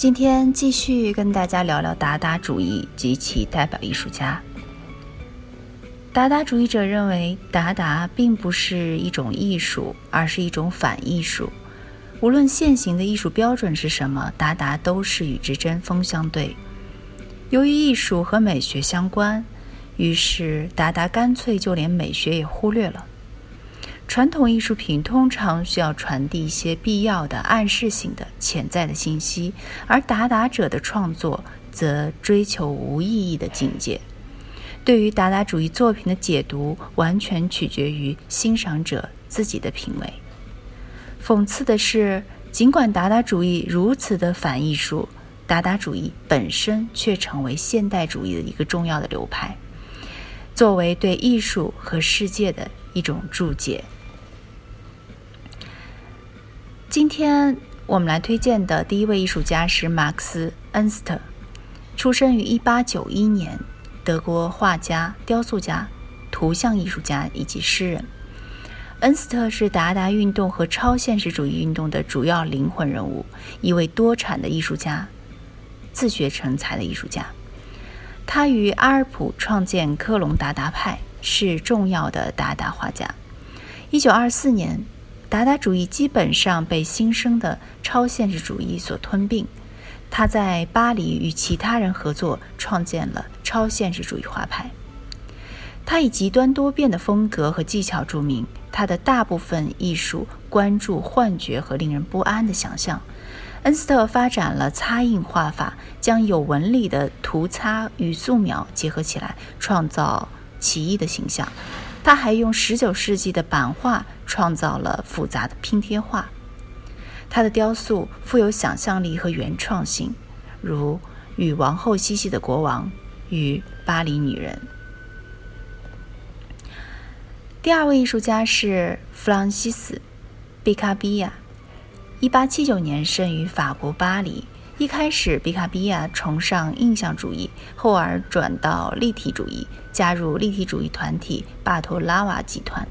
今天继续跟大家聊聊达达主义及其代表艺术家。达达主义者认为，达达并不是一种艺术，而是一种反艺术。无论现行的艺术标准是什么，达达都是与之针锋相对。由于艺术和美学相关，于是达达干脆就连美学也忽略了。传统艺术品通常需要传递一些必要的、暗示性的、潜在的信息，而达达者的创作则追求无意义的境界。对于达达主义作品的解读，完全取决于欣赏者自己的品味。讽刺的是，尽管达达主义如此的反艺术，达达主义本身却成为现代主义的一个重要的流派，作为对艺术和世界的一种注解。今天我们来推荐的第一位艺术家是马克思·恩斯特，出生于1891年，德国画家、雕塑家、图像艺术家以及诗人。恩斯特是达达运动和超现实主义运动的主要灵魂人物，一位多产的艺术家，自学成才的艺术家。他与阿尔普创建科隆达达派，是重要的达达画家。1924年。达达主义基本上被新生的超现实主义所吞并。他在巴黎与其他人合作，创建了超现实主义画派。他以极端多变的风格和技巧著名。他的大部分艺术关注幻觉和令人不安的想象。恩斯特发展了擦印画法，将有纹理的涂擦与素描结合起来，创造奇异的形象。他还用19世纪的版画创造了复杂的拼贴画。他的雕塑富有想象力和原创性，如《与王后嬉戏的国王》与《巴黎女人》。第二位艺术家是弗朗西斯·毕卡比亚，1879年生于法国巴黎。一开始，毕卡比亚崇尚印象主义，后而转到立体主义，加入立体主义团体巴托拉瓦集团。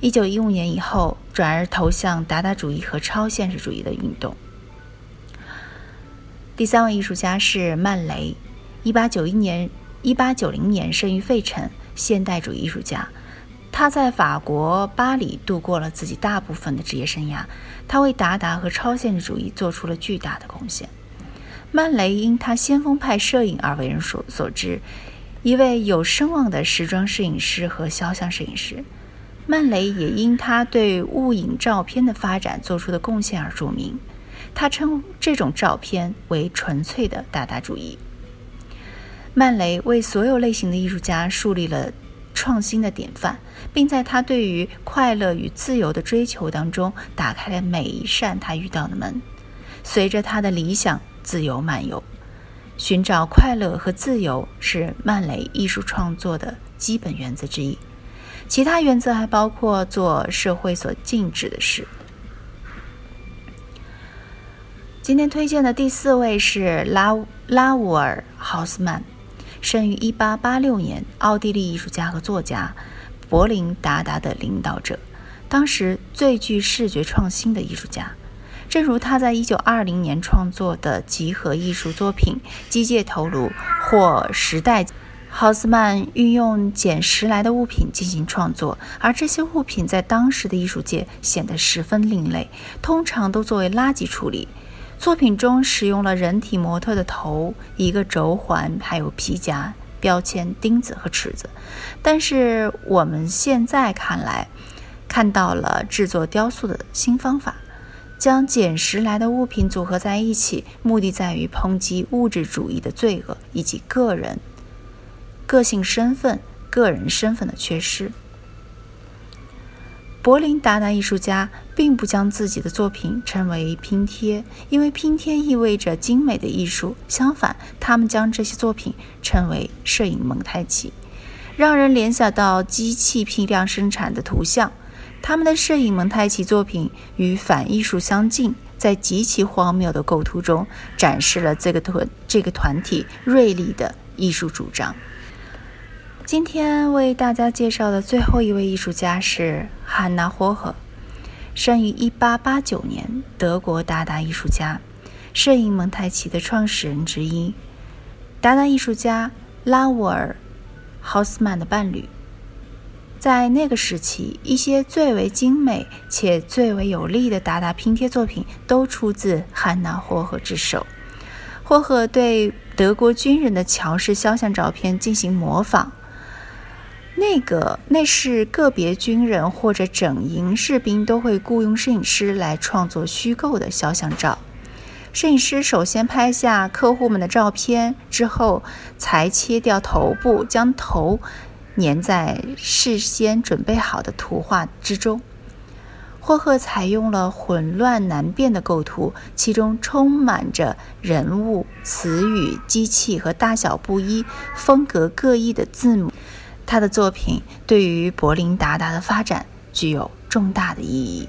一九一五年以后，转而投向达达主义和超现实主义的运动。第三位艺术家是曼雷，一八九一年一八九零年生于费城，现代主义艺术家。他在法国巴黎度过了自己大部分的职业生涯，他为达达和超现实主义做出了巨大的贡献。曼雷因他先锋派摄影而为人所所知，一位有声望的时装摄影师和肖像摄影师。曼雷也因他对物影照片的发展做出的贡献而著名。他称这种照片为纯粹的达达主义。曼雷为所有类型的艺术家树立了创新的典范，并在他对于快乐与自由的追求当中打开了每一扇他遇到的门。随着他的理想。自由漫游，寻找快乐和自由是曼雷艺术创作的基本原则之一。其他原则还包括做社会所禁止的事。今天推荐的第四位是拉拉乌尔豪斯曼，生于1886年，奥地利艺术家和作家，柏林达达的领导者，当时最具视觉创新的艺术家。正如他在1920年创作的集合艺术作品《机械头颅》或《时代》，豪斯曼运用捡拾来的物品进行创作，而这些物品在当时的艺术界显得十分另类，通常都作为垃圾处理。作品中使用了人体模特的头、一个轴环，还有皮夹、标签、钉子和尺子。但是我们现在看来，看到了制作雕塑的新方法。将捡拾来的物品组合在一起，目的在于抨击物质主义的罪恶以及个人个性身份、个人身份的缺失。柏林达达艺术家并不将自己的作品称为拼贴，因为拼贴意味着精美的艺术。相反，他们将这些作品称为摄影蒙太奇，让人联想到机器批量生产的图像。他们的摄影蒙太奇作品与反艺术相近，在极其荒谬的构图中展示了这个团这个团体锐利的艺术主张。今天为大家介绍的最后一位艺术家是汉娜·霍赫，生于1889年，德国达达艺术家，摄影蒙太奇的创始人之一，达达艺术家拉沃尔·豪斯曼的伴侣。在那个时期，一些最为精美且最为有力的达达拼贴作品都出自汉娜·霍赫之手。霍赫对德国军人的乔氏肖像照片进行模仿。那个，那是个别军人或者整营士兵都会雇佣摄影师来创作虚构的肖像照。摄影师首先拍下客户们的照片，之后才切掉头部，将头粘在事先准备好的图画之中。霍赫采用了混乱难辨的构图，其中充满着人物、词语、机器和大小不一、风格各异的字母。他的作品对于柏林达达的发展具有重大的意义。